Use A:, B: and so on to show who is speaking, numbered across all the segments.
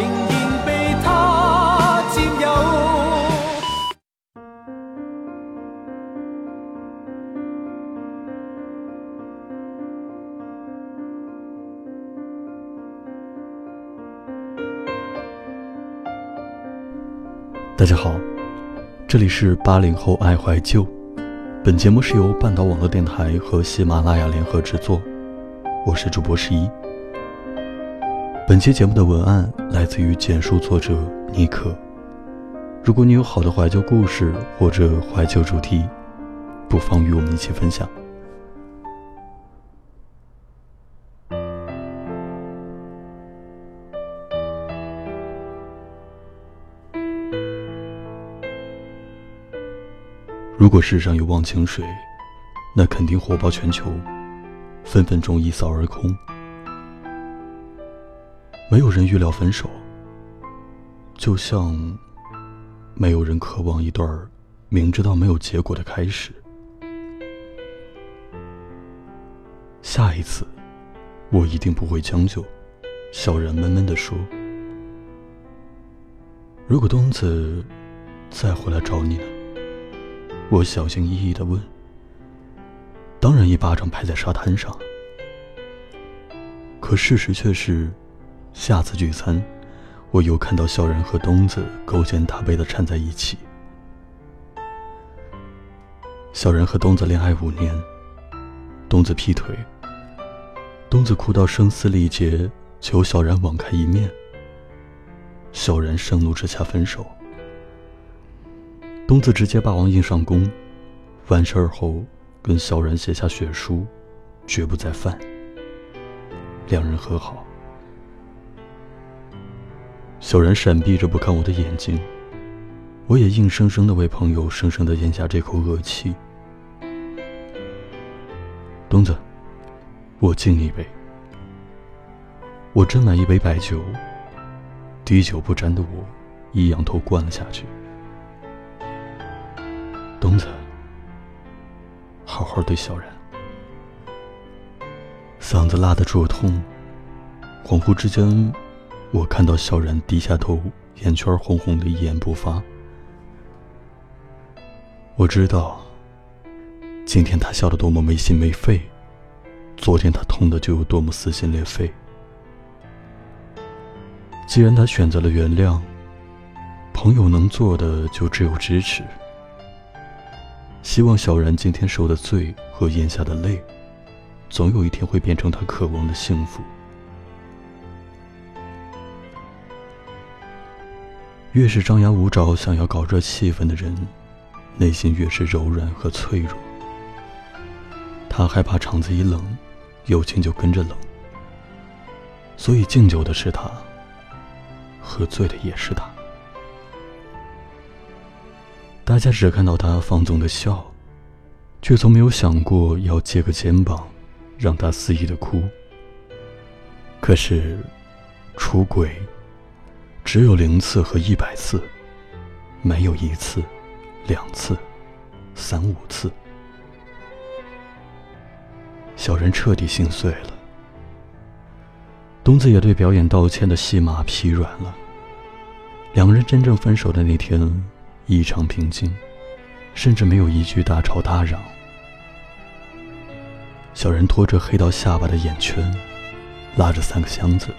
A: 仍然被他占有。
B: 大家好，这里是八零后爱怀旧。本节目是由半岛网络电台和喜马拉雅联合制作，我是主播十一。本期节目的文案来自于简述作者尼克。如果你有好的怀旧故事或者怀旧主题，不妨与我们一起分享。如果世上有忘情水，那肯定火爆全球，分分钟一扫而空。没有人预料分手，就像没有人渴望一段明知道没有结果的开始。下一次，我一定不会将就。小然闷闷地说：“如果东子再回来找你呢？”我小心翼翼的问：“当然，一巴掌拍在沙滩上。”可事实却是，下次聚餐，我又看到小然和东子勾肩搭背的站在一起。小然和东子恋爱五年，东子劈腿，东子哭到声嘶力竭，求小然网开一面。小然盛怒之下分手。东子直接霸王硬上弓，完事儿后跟小然写下血书，绝不再犯。两人和好。小然闪避着不看我的眼睛，我也硬生生的为朋友生生的咽下这口恶气。东子，我敬你一杯。我斟满一杯白酒，滴酒不沾的我，一仰头灌了下去。东子，好好对小然。嗓子辣得灼痛，恍惚之间，我看到小然低下头，眼圈红红的，一言不发。我知道，今天他笑得多么没心没肺，昨天他痛的就有多么撕心裂肺。既然他选择了原谅，朋友能做的就只有支持。希望小然今天受的罪和咽下的泪，总有一天会变成他渴望的幸福。越是张牙舞爪、想要搞热气氛的人，内心越是柔软和脆弱。他害怕场子一冷，友情就跟着冷。所以敬酒的是他，喝醉的也是他。大家只看到他放纵的笑，却从没有想过要借个肩膀，让他肆意的哭。可是，出轨只有零次和一百次，没有一次、两次、三五次。小人彻底心碎了，东子也对表演道歉的戏码疲软了。两人真正分手的那天。异常平静，甚至没有一句大吵大嚷。小人拖着黑到下巴的眼圈，拉着三个箱子，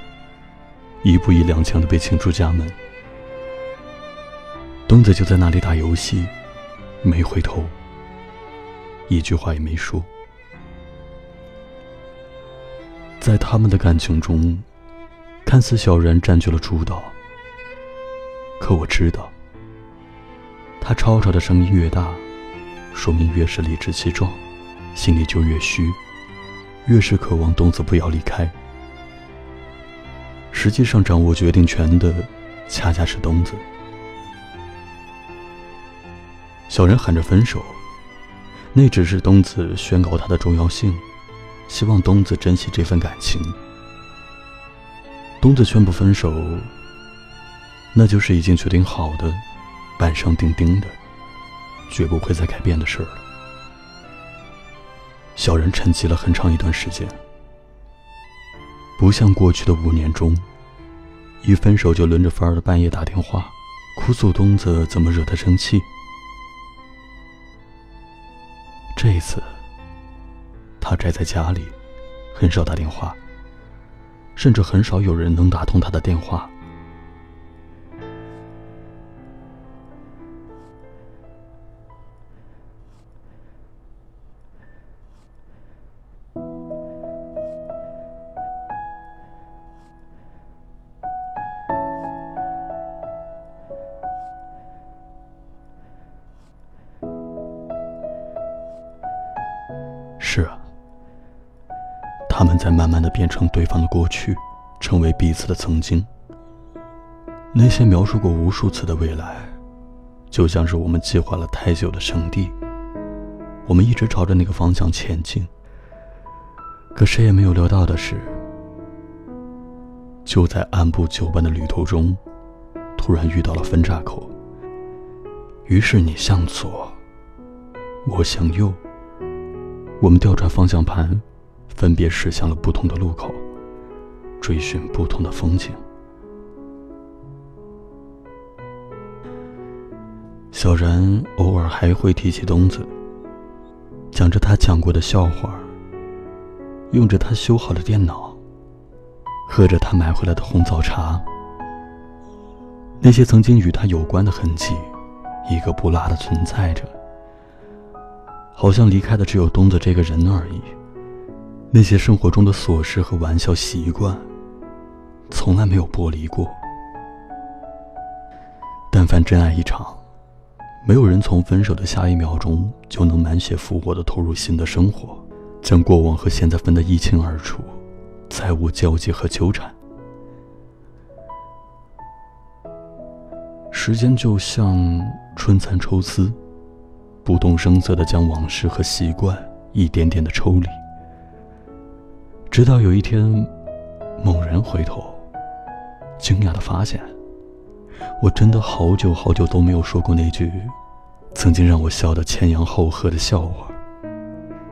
B: 一步一踉跄的被请出家门。东子就在那里打游戏，没回头，一句话也没说。在他们的感情中，看似小然占据了主导，可我知道。他吵吵的声音越大，说明越是理直气壮，心里就越虚，越是渴望东子不要离开。实际上掌握决定权的，恰恰是东子。小人喊着分手，那只是东子宣告他的重要性，希望东子珍惜这份感情。东子宣布分手，那就是已经决定好的，板上钉钉的，绝不会再改变的事儿了。小人沉寂了很长一段时间，不像过去的五年中，一分手就轮着范儿的半夜打电话，哭诉东子怎么惹他生气。这一次，他宅在家里，很少打电话。甚至很少有人能打通他的电话。是啊。他们在慢慢的变成对方的过去，成为彼此的曾经。那些描述过无数次的未来，就像是我们计划了太久的圣地。我们一直朝着那个方向前进。可谁也没有料到的是，就在按部就班的旅途中，突然遇到了分岔口。于是你向左，我向右，我们调转方向盘。分别驶向了不同的路口，追寻不同的风景。小然偶尔还会提起东子，讲着他讲过的笑话，用着他修好的电脑，喝着他买回来的红枣茶。那些曾经与他有关的痕迹，一个不落的存在着，好像离开的只有东子这个人而已。那些生活中的琐事和玩笑习惯，从来没有剥离过。但凡真爱一场，没有人从分手的下一秒钟就能满血复活的投入新的生活，将过往和现在分得一清二楚，再无交集和纠缠。时间就像春蚕抽丝，不动声色的将往事和习惯一点点的抽离。直到有一天，猛然回头，惊讶的发现，我真的好久好久都没有说过那句曾经让我笑得前仰后合的笑话，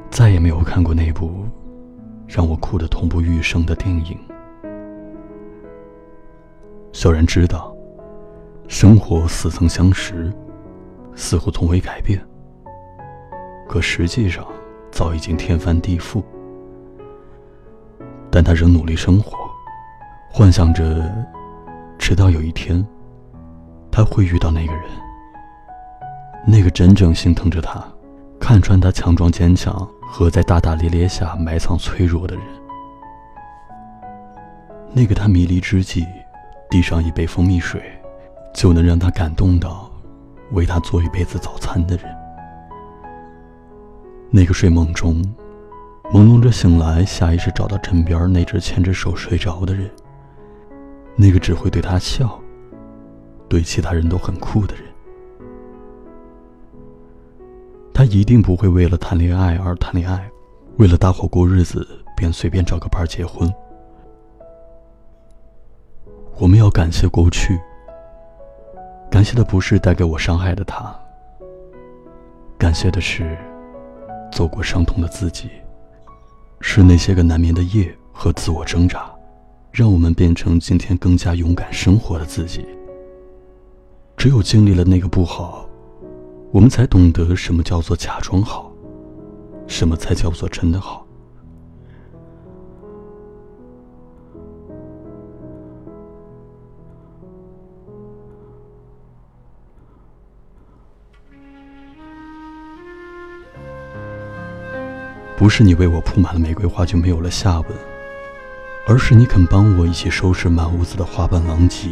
B: 再也没有看过那部让我哭得痛不欲生的电影。小然知道，生活似曾相识，似乎从未改变，可实际上早已经天翻地覆。但他仍努力生活，幻想着，直到有一天，他会遇到那个人，那个真正心疼着他、看穿他强壮坚强和在大大咧咧下埋藏脆弱的人，那个他迷离之际，递上一杯蜂蜜水，就能让他感动到，为他做一辈子早餐的人，那个睡梦中。朦胧着醒来，下意识找到枕边那只牵着手睡着的人，那个只会对他笑，对其他人都很酷的人。他一定不会为了谈恋爱而谈恋爱，为了搭伙过日子便随便找个伴结婚。我们要感谢过去，感谢的不是带给我伤害的他，感谢的是走过伤痛的自己。是那些个难眠的夜和自我挣扎，让我们变成今天更加勇敢生活的自己。只有经历了那个不好，我们才懂得什么叫做假装好，什么才叫做真的好。不是你为我铺满了玫瑰花就没有了下文，而是你肯帮我一起收拾满屋子的花瓣狼藉。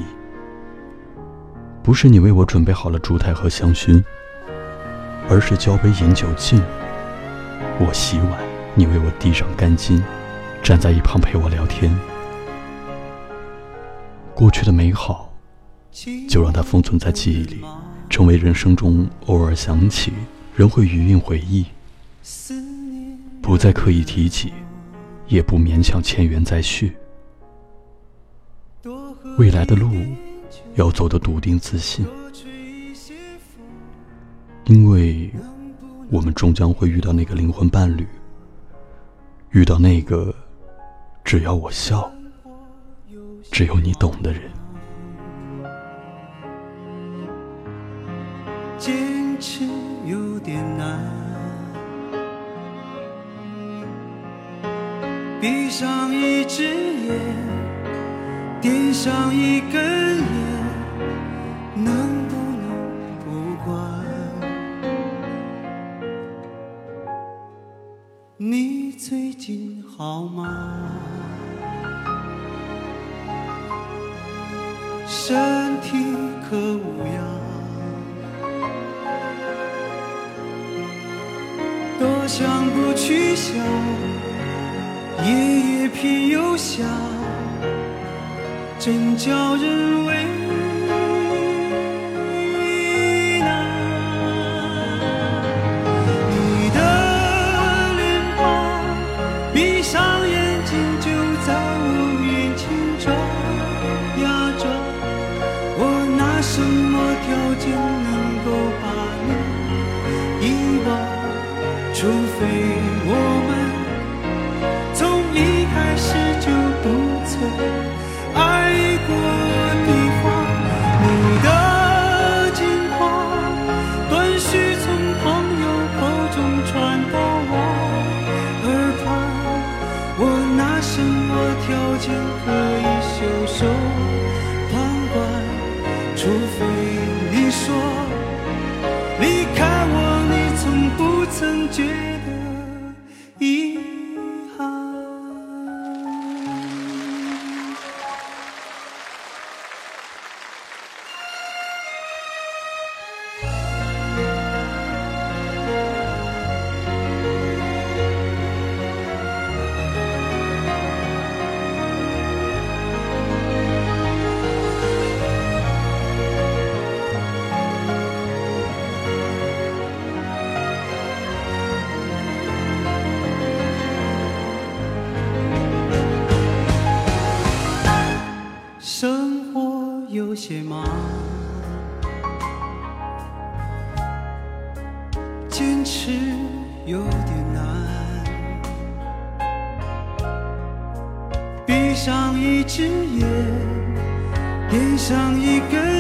B: 不是你为我准备好了烛台和香薰，而是交杯饮酒尽。我洗碗，你为我递上干巾，站在一旁陪我聊天。过去的美好，就让它封存在记忆里，成为人生中偶尔想起，仍会余韵回忆。不再刻意提起，也不勉强前缘再续。未来的路，要走得笃定自信，因为我们终将会遇到那个灵魂伴侣，遇到那个只要我笑，只有你懂的人。
C: 坚持闭上一只眼，点上一根烟，能不能不管？你最近好吗？身笑，真叫人为些上一只眼，点上一根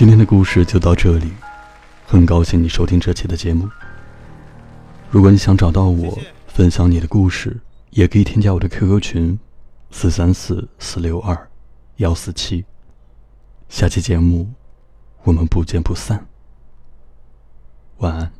B: 今天的故事就到这里。很高兴你收听这期的节目。如果你想找到我，分享你的故事，也可以添加我的 QQ 群：四三四四六二幺四七。下期节目。我们不见不散。晚安。